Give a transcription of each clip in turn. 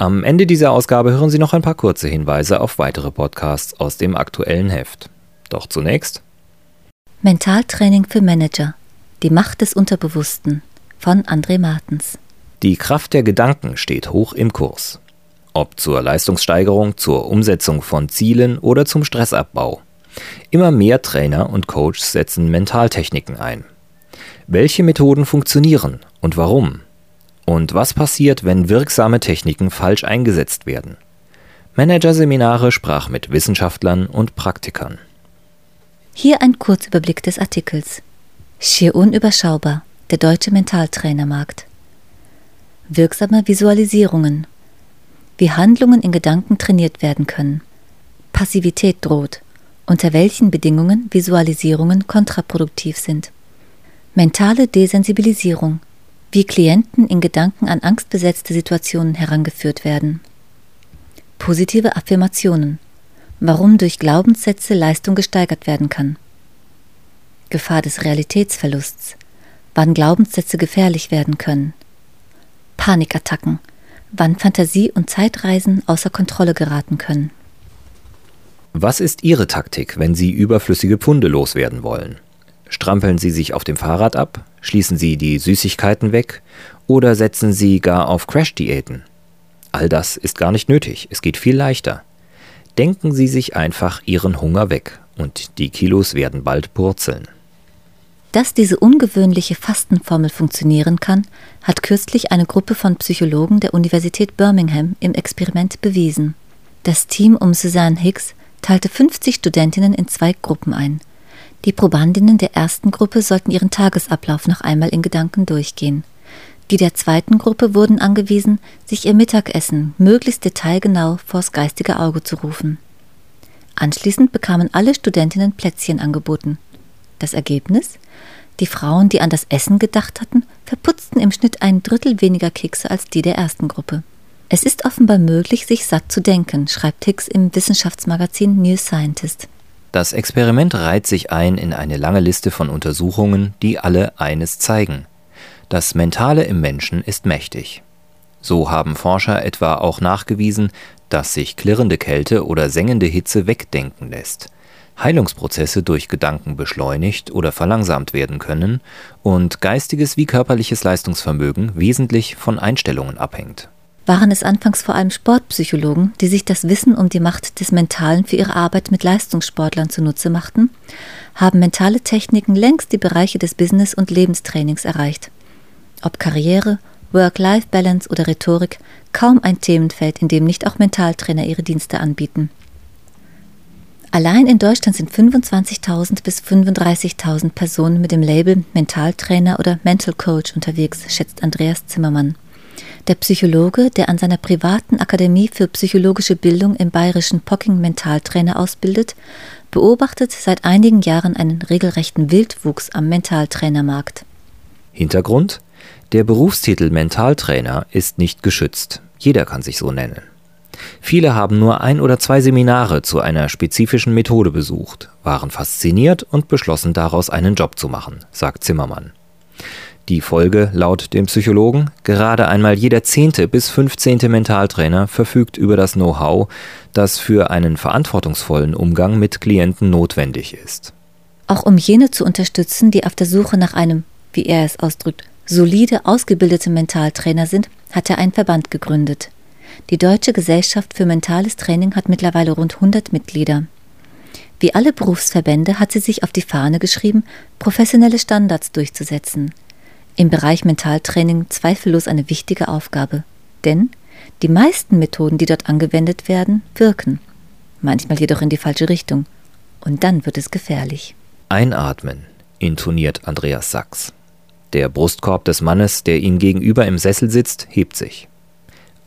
Am Ende dieser Ausgabe hören Sie noch ein paar kurze Hinweise auf weitere Podcasts aus dem aktuellen Heft. Doch zunächst Mentaltraining für Manager. Die Macht des Unterbewussten von André Martens. Die Kraft der Gedanken steht hoch im Kurs. Ob zur Leistungssteigerung, zur Umsetzung von Zielen oder zum Stressabbau. Immer mehr Trainer und Coaches setzen Mentaltechniken ein. Welche Methoden funktionieren und warum? Und was passiert, wenn wirksame Techniken falsch eingesetzt werden? Managerseminare sprach mit Wissenschaftlern und Praktikern. Hier ein Kurzüberblick des Artikels. Schier unüberschaubar, der deutsche Mentaltrainermarkt. Wirksame Visualisierungen. Wie Handlungen in Gedanken trainiert werden können. Passivität droht. Unter welchen Bedingungen Visualisierungen kontraproduktiv sind. Mentale Desensibilisierung wie Klienten in Gedanken an angstbesetzte Situationen herangeführt werden. Positive Affirmationen. Warum durch Glaubenssätze Leistung gesteigert werden kann. Gefahr des Realitätsverlusts. Wann Glaubenssätze gefährlich werden können. Panikattacken. Wann Fantasie und Zeitreisen außer Kontrolle geraten können. Was ist Ihre Taktik, wenn Sie überflüssige Pfunde loswerden wollen? Strampeln Sie sich auf dem Fahrrad ab? Schließen Sie die Süßigkeiten weg? Oder setzen Sie gar auf Crash-Diäten? All das ist gar nicht nötig, es geht viel leichter. Denken Sie sich einfach Ihren Hunger weg und die Kilos werden bald purzeln. Dass diese ungewöhnliche Fastenformel funktionieren kann, hat kürzlich eine Gruppe von Psychologen der Universität Birmingham im Experiment bewiesen. Das Team um Suzanne Hicks teilte 50 Studentinnen in zwei Gruppen ein. Die Probandinnen der ersten Gruppe sollten ihren Tagesablauf noch einmal in Gedanken durchgehen. Die der zweiten Gruppe wurden angewiesen, sich ihr Mittagessen möglichst detailgenau vors geistige Auge zu rufen. Anschließend bekamen alle Studentinnen Plätzchen angeboten. Das Ergebnis? Die Frauen, die an das Essen gedacht hatten, verputzten im Schnitt ein Drittel weniger Kekse als die der ersten Gruppe. Es ist offenbar möglich, sich satt zu denken, schreibt Hicks im Wissenschaftsmagazin New Scientist. Das Experiment reiht sich ein in eine lange Liste von Untersuchungen, die alle eines zeigen. Das Mentale im Menschen ist mächtig. So haben Forscher etwa auch nachgewiesen, dass sich klirrende Kälte oder sengende Hitze wegdenken lässt, Heilungsprozesse durch Gedanken beschleunigt oder verlangsamt werden können und geistiges wie körperliches Leistungsvermögen wesentlich von Einstellungen abhängt waren es anfangs vor allem Sportpsychologen, die sich das Wissen um die Macht des Mentalen für ihre Arbeit mit Leistungssportlern zunutze machten, haben mentale Techniken längst die Bereiche des Business- und Lebenstrainings erreicht. Ob Karriere, Work-Life-Balance oder Rhetorik, kaum ein Themenfeld, in dem nicht auch Mentaltrainer ihre Dienste anbieten. Allein in Deutschland sind 25.000 bis 35.000 Personen mit dem Label Mentaltrainer oder Mental Coach unterwegs, schätzt Andreas Zimmermann. Der Psychologe, der an seiner privaten Akademie für psychologische Bildung im bayerischen Pocking Mentaltrainer ausbildet, beobachtet seit einigen Jahren einen regelrechten Wildwuchs am Mentaltrainermarkt. Hintergrund? Der Berufstitel Mentaltrainer ist nicht geschützt. Jeder kann sich so nennen. Viele haben nur ein oder zwei Seminare zu einer spezifischen Methode besucht, waren fasziniert und beschlossen daraus einen Job zu machen, sagt Zimmermann. Die Folge laut dem Psychologen, gerade einmal jeder zehnte bis fünfzehnte Mentaltrainer verfügt über das Know-how, das für einen verantwortungsvollen Umgang mit Klienten notwendig ist. Auch um jene zu unterstützen, die auf der Suche nach einem, wie er es ausdrückt, solide ausgebildete Mentaltrainer sind, hat er einen Verband gegründet. Die Deutsche Gesellschaft für mentales Training hat mittlerweile rund 100 Mitglieder. Wie alle Berufsverbände hat sie sich auf die Fahne geschrieben, professionelle Standards durchzusetzen – im Bereich Mentaltraining zweifellos eine wichtige Aufgabe, denn die meisten Methoden, die dort angewendet werden, wirken, manchmal jedoch in die falsche Richtung, und dann wird es gefährlich. Einatmen, intoniert Andreas Sachs. Der Brustkorb des Mannes, der ihm gegenüber im Sessel sitzt, hebt sich.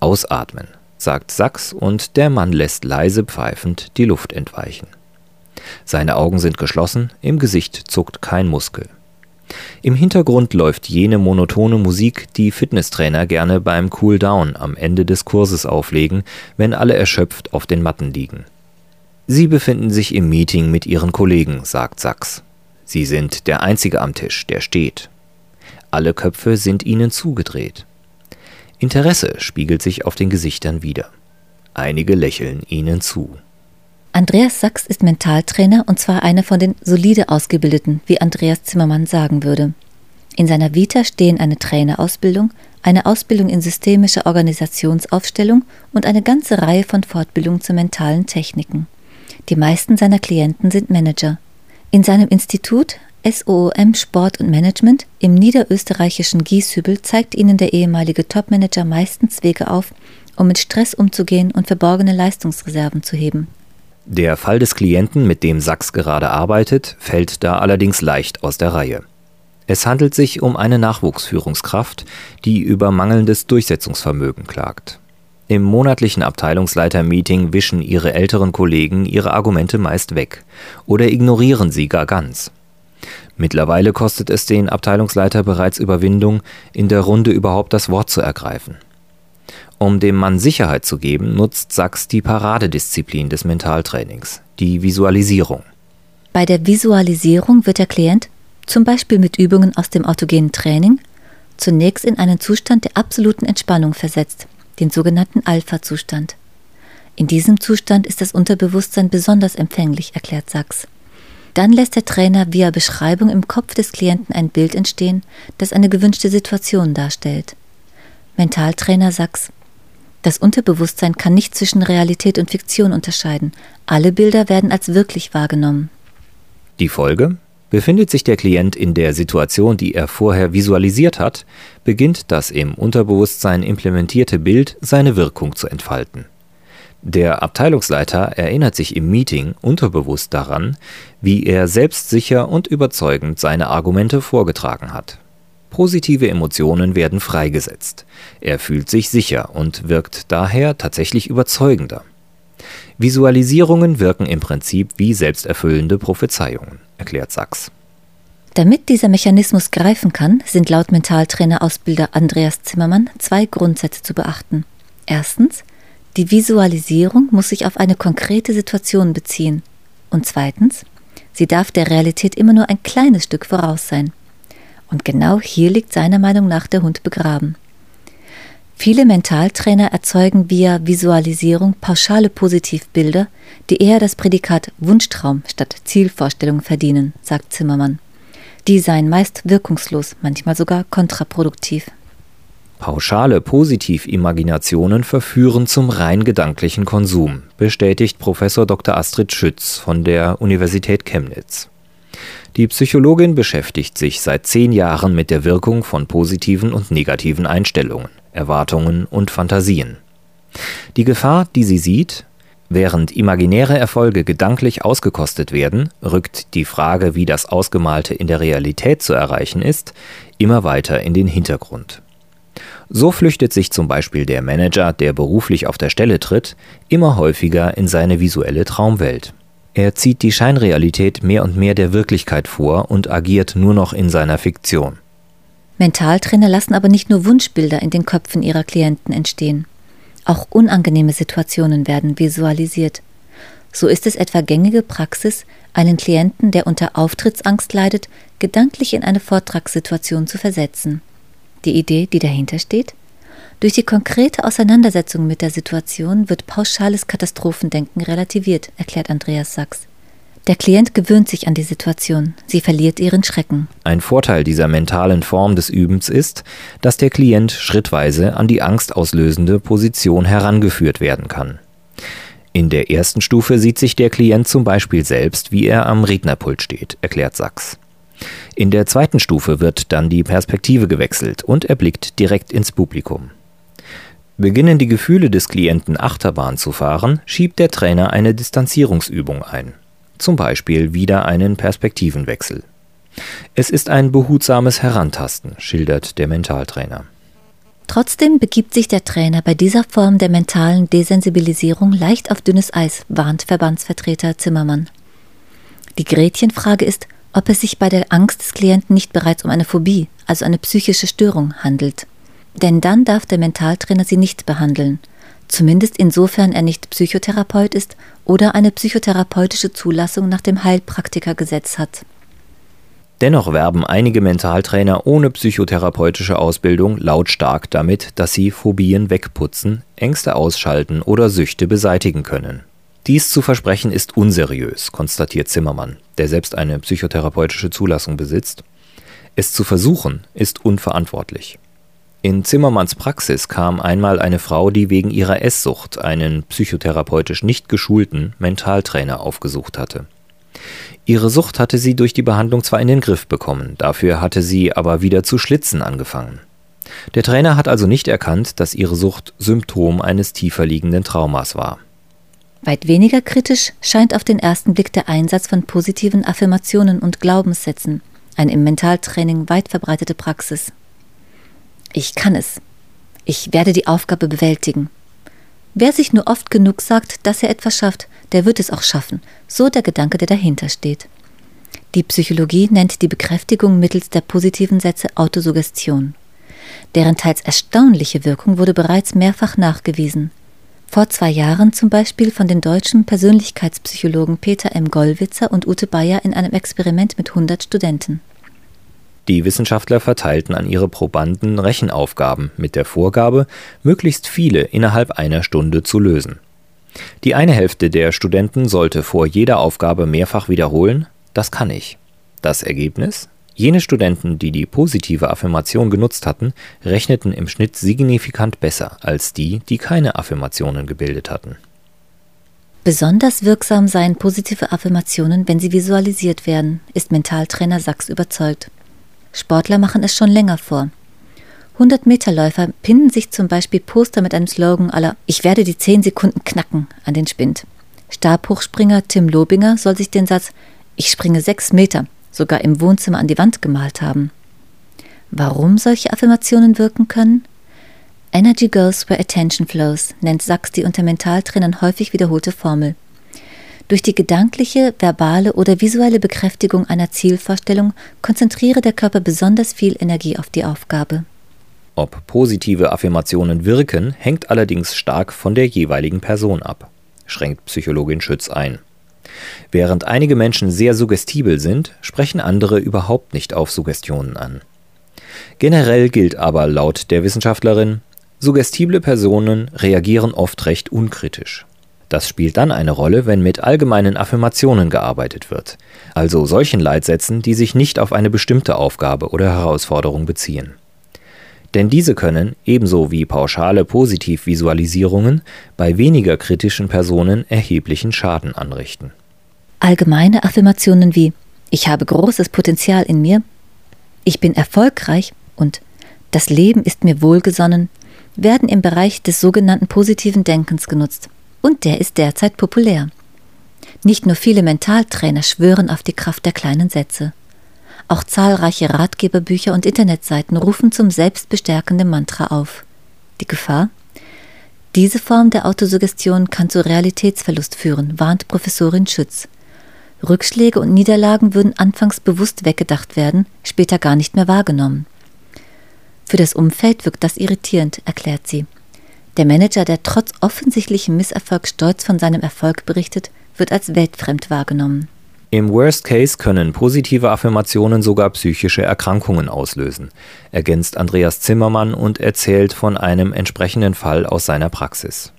Ausatmen. sagt Sachs und der Mann lässt leise pfeifend die Luft entweichen. Seine Augen sind geschlossen, im Gesicht zuckt kein Muskel. Im Hintergrund läuft jene monotone Musik, die Fitnesstrainer gerne beim Cool Down am Ende des Kurses auflegen, wenn alle erschöpft auf den Matten liegen. Sie befinden sich im Meeting mit ihren Kollegen, sagt Sachs. Sie sind der Einzige am Tisch, der steht. Alle Köpfe sind ihnen zugedreht. Interesse spiegelt sich auf den Gesichtern wider. Einige lächeln ihnen zu. Andreas Sachs ist Mentaltrainer und zwar einer von den solide ausgebildeten, wie Andreas Zimmermann sagen würde. In seiner Vita stehen eine Trainerausbildung, eine Ausbildung in systemischer Organisationsaufstellung und eine ganze Reihe von Fortbildungen zu mentalen Techniken. Die meisten seiner Klienten sind Manager. In seinem Institut SOOM Sport und Management im niederösterreichischen Gieshübel zeigt ihnen der ehemalige Topmanager meistens Wege auf, um mit Stress umzugehen und verborgene Leistungsreserven zu heben. Der Fall des Klienten, mit dem Sachs gerade arbeitet, fällt da allerdings leicht aus der Reihe. Es handelt sich um eine Nachwuchsführungskraft, die über mangelndes Durchsetzungsvermögen klagt. Im monatlichen Abteilungsleiter-Meeting wischen ihre älteren Kollegen ihre Argumente meist weg oder ignorieren sie gar ganz. Mittlerweile kostet es den Abteilungsleiter bereits Überwindung, in der Runde überhaupt das Wort zu ergreifen. Um dem Mann Sicherheit zu geben, nutzt Sachs die Paradedisziplin des Mentaltrainings, die Visualisierung. Bei der Visualisierung wird der Klient, zum Beispiel mit Übungen aus dem autogenen Training, zunächst in einen Zustand der absoluten Entspannung versetzt, den sogenannten Alpha-Zustand. In diesem Zustand ist das Unterbewusstsein besonders empfänglich, erklärt Sachs. Dann lässt der Trainer via Beschreibung im Kopf des Klienten ein Bild entstehen, das eine gewünschte Situation darstellt. Mentaltrainer Sachs das Unterbewusstsein kann nicht zwischen Realität und Fiktion unterscheiden. Alle Bilder werden als wirklich wahrgenommen. Die Folge? Befindet sich der Klient in der Situation, die er vorher visualisiert hat, beginnt das im Unterbewusstsein implementierte Bild seine Wirkung zu entfalten. Der Abteilungsleiter erinnert sich im Meeting unterbewusst daran, wie er selbstsicher und überzeugend seine Argumente vorgetragen hat. Positive Emotionen werden freigesetzt. Er fühlt sich sicher und wirkt daher tatsächlich überzeugender. Visualisierungen wirken im Prinzip wie selbsterfüllende Prophezeiungen, erklärt Sachs. Damit dieser Mechanismus greifen kann, sind laut Mentaltrainer-Ausbilder Andreas Zimmermann zwei Grundsätze zu beachten. Erstens, die Visualisierung muss sich auf eine konkrete Situation beziehen. Und zweitens, sie darf der Realität immer nur ein kleines Stück voraus sein. Und genau hier liegt seiner Meinung nach der Hund begraben. Viele Mentaltrainer erzeugen via Visualisierung pauschale Positivbilder, die eher das Prädikat Wunschtraum statt Zielvorstellung verdienen, sagt Zimmermann. Die seien meist wirkungslos, manchmal sogar kontraproduktiv. Pauschale Positivimaginationen verführen zum rein gedanklichen Konsum, bestätigt Professor Dr. Astrid Schütz von der Universität Chemnitz. Die Psychologin beschäftigt sich seit zehn Jahren mit der Wirkung von positiven und negativen Einstellungen, Erwartungen und Fantasien. Die Gefahr, die sie sieht, während imaginäre Erfolge gedanklich ausgekostet werden, rückt die Frage, wie das Ausgemalte in der Realität zu erreichen ist, immer weiter in den Hintergrund. So flüchtet sich zum Beispiel der Manager, der beruflich auf der Stelle tritt, immer häufiger in seine visuelle Traumwelt. Er zieht die Scheinrealität mehr und mehr der Wirklichkeit vor und agiert nur noch in seiner Fiktion. Mentaltrainer lassen aber nicht nur Wunschbilder in den Köpfen ihrer Klienten entstehen. Auch unangenehme Situationen werden visualisiert. So ist es etwa gängige Praxis, einen Klienten, der unter Auftrittsangst leidet, gedanklich in eine Vortragssituation zu versetzen. Die Idee, die dahinter steht? Durch die konkrete Auseinandersetzung mit der Situation wird pauschales Katastrophendenken relativiert, erklärt Andreas Sachs. Der Klient gewöhnt sich an die Situation, sie verliert ihren Schrecken. Ein Vorteil dieser mentalen Form des Übens ist, dass der Klient schrittweise an die angstauslösende Position herangeführt werden kann. In der ersten Stufe sieht sich der Klient zum Beispiel selbst, wie er am Rednerpult steht, erklärt Sachs. In der zweiten Stufe wird dann die Perspektive gewechselt und er blickt direkt ins Publikum. Beginnen die Gefühle des Klienten Achterbahn zu fahren, schiebt der Trainer eine Distanzierungsübung ein. Zum Beispiel wieder einen Perspektivenwechsel. Es ist ein behutsames Herantasten, schildert der Mentaltrainer. Trotzdem begibt sich der Trainer bei dieser Form der mentalen Desensibilisierung leicht auf dünnes Eis, warnt Verbandsvertreter Zimmermann. Die Gretchenfrage ist, ob es sich bei der Angst des Klienten nicht bereits um eine Phobie, also eine psychische Störung, handelt. Denn dann darf der Mentaltrainer sie nicht behandeln, zumindest insofern er nicht Psychotherapeut ist oder eine psychotherapeutische Zulassung nach dem Heilpraktikergesetz hat. Dennoch werben einige Mentaltrainer ohne psychotherapeutische Ausbildung lautstark damit, dass sie Phobien wegputzen, Ängste ausschalten oder Süchte beseitigen können. Dies zu versprechen ist unseriös, konstatiert Zimmermann, der selbst eine psychotherapeutische Zulassung besitzt. Es zu versuchen ist unverantwortlich. In Zimmermanns Praxis kam einmal eine Frau, die wegen ihrer Esssucht einen psychotherapeutisch nicht geschulten Mentaltrainer aufgesucht hatte. Ihre Sucht hatte sie durch die Behandlung zwar in den Griff bekommen, dafür hatte sie aber wieder zu schlitzen angefangen. Der Trainer hat also nicht erkannt, dass ihre Sucht Symptom eines tiefer liegenden Traumas war. Weit weniger kritisch scheint auf den ersten Blick der Einsatz von positiven Affirmationen und Glaubenssätzen, eine im Mentaltraining weit verbreitete Praxis. Ich kann es. Ich werde die Aufgabe bewältigen. Wer sich nur oft genug sagt, dass er etwas schafft, der wird es auch schaffen, so der Gedanke, der dahinter steht. Die Psychologie nennt die Bekräftigung mittels der positiven Sätze Autosuggestion. Deren teils erstaunliche Wirkung wurde bereits mehrfach nachgewiesen. Vor zwei Jahren zum Beispiel von den deutschen Persönlichkeitspsychologen Peter M. Gollwitzer und Ute Bayer in einem Experiment mit 100 Studenten. Die Wissenschaftler verteilten an ihre Probanden Rechenaufgaben mit der Vorgabe, möglichst viele innerhalb einer Stunde zu lösen. Die eine Hälfte der Studenten sollte vor jeder Aufgabe mehrfach wiederholen, das kann ich. Das Ergebnis? Jene Studenten, die die positive Affirmation genutzt hatten, rechneten im Schnitt signifikant besser als die, die keine Affirmationen gebildet hatten. Besonders wirksam seien positive Affirmationen, wenn sie visualisiert werden, ist Mentaltrainer Sachs überzeugt. Sportler machen es schon länger vor. 100-Meter-Läufer pinnen sich zum Beispiel Poster mit einem Slogan aller Ich werde die 10 Sekunden knacken an den Spind. Stabhochspringer Tim Lobinger soll sich den Satz Ich springe 6 Meter sogar im Wohnzimmer an die Wand gemalt haben. Warum solche Affirmationen wirken können? Energy goes where attention flows, nennt Sachs die unter Mentaltrainern häufig wiederholte Formel. Durch die gedankliche, verbale oder visuelle Bekräftigung einer Zielvorstellung konzentriere der Körper besonders viel Energie auf die Aufgabe. Ob positive Affirmationen wirken, hängt allerdings stark von der jeweiligen Person ab, schränkt Psychologin Schütz ein. Während einige Menschen sehr suggestibel sind, sprechen andere überhaupt nicht auf Suggestionen an. Generell gilt aber laut der Wissenschaftlerin, suggestible Personen reagieren oft recht unkritisch. Das spielt dann eine Rolle, wenn mit allgemeinen Affirmationen gearbeitet wird, also solchen Leitsätzen, die sich nicht auf eine bestimmte Aufgabe oder Herausforderung beziehen. Denn diese können, ebenso wie pauschale Positivvisualisierungen, bei weniger kritischen Personen erheblichen Schaden anrichten. Allgemeine Affirmationen wie Ich habe großes Potenzial in mir, Ich bin erfolgreich und Das Leben ist mir wohlgesonnen werden im Bereich des sogenannten positiven Denkens genutzt und der ist derzeit populär. Nicht nur viele Mentaltrainer schwören auf die Kraft der kleinen Sätze. Auch zahlreiche Ratgeberbücher und Internetseiten rufen zum selbstbestärkenden Mantra auf. Die Gefahr? Diese Form der Autosuggestion kann zu Realitätsverlust führen, warnt Professorin Schütz. Rückschläge und Niederlagen würden anfangs bewusst weggedacht werden, später gar nicht mehr wahrgenommen. Für das Umfeld wirkt das irritierend, erklärt sie. Der Manager, der trotz offensichtlichem Misserfolg stolz von seinem Erfolg berichtet, wird als weltfremd wahrgenommen. Im Worst Case können positive Affirmationen sogar psychische Erkrankungen auslösen, ergänzt Andreas Zimmermann und erzählt von einem entsprechenden Fall aus seiner Praxis.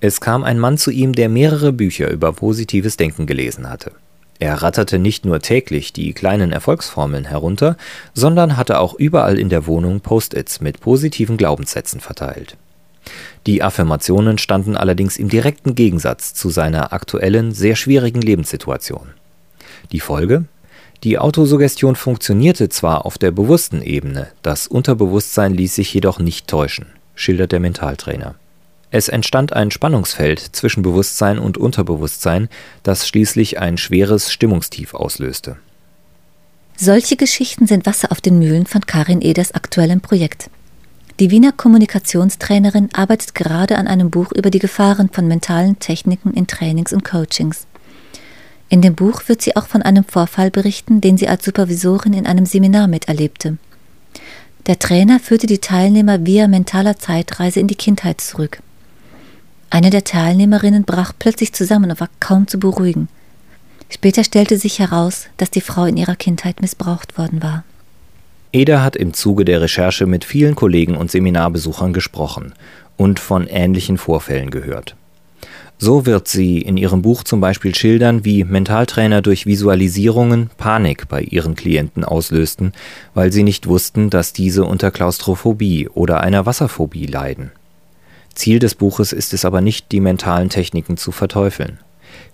Es kam ein Mann zu ihm, der mehrere Bücher über positives Denken gelesen hatte. Er ratterte nicht nur täglich die kleinen Erfolgsformeln herunter, sondern hatte auch überall in der Wohnung Post-its mit positiven Glaubenssätzen verteilt. Die Affirmationen standen allerdings im direkten Gegensatz zu seiner aktuellen, sehr schwierigen Lebenssituation. Die Folge? Die Autosuggestion funktionierte zwar auf der bewussten Ebene, das Unterbewusstsein ließ sich jedoch nicht täuschen, schildert der Mentaltrainer. Es entstand ein Spannungsfeld zwischen Bewusstsein und Unterbewusstsein, das schließlich ein schweres Stimmungstief auslöste. Solche Geschichten sind Wasser auf den Mühlen von Karin Eders aktuellem Projekt. Die Wiener Kommunikationstrainerin arbeitet gerade an einem Buch über die Gefahren von mentalen Techniken in Trainings und Coachings. In dem Buch wird sie auch von einem Vorfall berichten, den sie als Supervisorin in einem Seminar miterlebte. Der Trainer führte die Teilnehmer via mentaler Zeitreise in die Kindheit zurück. Eine der Teilnehmerinnen brach plötzlich zusammen und war kaum zu beruhigen. Später stellte sich heraus, dass die Frau in ihrer Kindheit missbraucht worden war. Eda hat im Zuge der Recherche mit vielen Kollegen und Seminarbesuchern gesprochen und von ähnlichen Vorfällen gehört. So wird sie in ihrem Buch zum Beispiel schildern, wie Mentaltrainer durch Visualisierungen Panik bei ihren Klienten auslösten, weil sie nicht wussten, dass diese unter Klaustrophobie oder einer Wasserphobie leiden. Ziel des Buches ist es aber nicht, die mentalen Techniken zu verteufeln.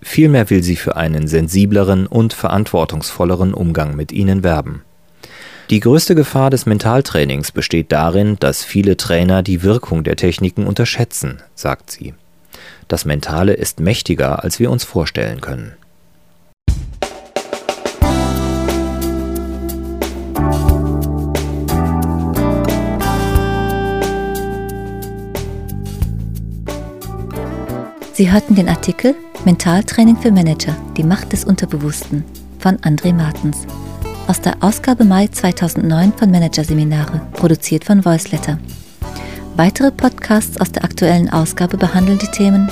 Vielmehr will sie für einen sensibleren und verantwortungsvolleren Umgang mit ihnen werben. Die größte Gefahr des Mentaltrainings besteht darin, dass viele Trainer die Wirkung der Techniken unterschätzen, sagt sie. Das Mentale ist mächtiger, als wir uns vorstellen können. Sie hörten den Artikel Mentaltraining für Manager, die Macht des Unterbewussten von André Martens aus der Ausgabe Mai 2009 von Managerseminare, produziert von Voiceletter. Weitere Podcasts aus der aktuellen Ausgabe behandeln die Themen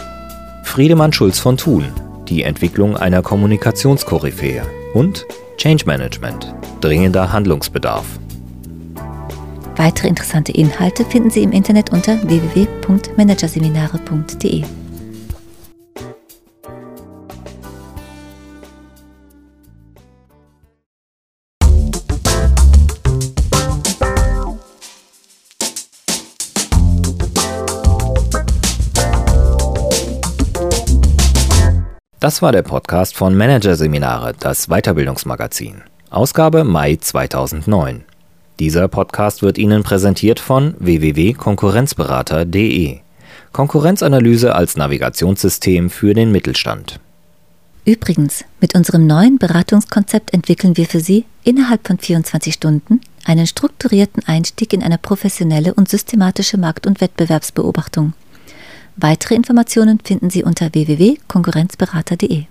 Friedemann Schulz von Thun, die Entwicklung einer Kommunikationskoryphäe und Change Management, dringender Handlungsbedarf. Weitere interessante Inhalte finden Sie im Internet unter www.managerseminare.de. Das war der Podcast von Managerseminare, das Weiterbildungsmagazin. Ausgabe Mai 2009. Dieser Podcast wird Ihnen präsentiert von www.konkurrenzberater.de. Konkurrenzanalyse als Navigationssystem für den Mittelstand. Übrigens, mit unserem neuen Beratungskonzept entwickeln wir für Sie innerhalb von 24 Stunden einen strukturierten Einstieg in eine professionelle und systematische Markt- und Wettbewerbsbeobachtung. Weitere Informationen finden Sie unter www.konkurrenzberater.de.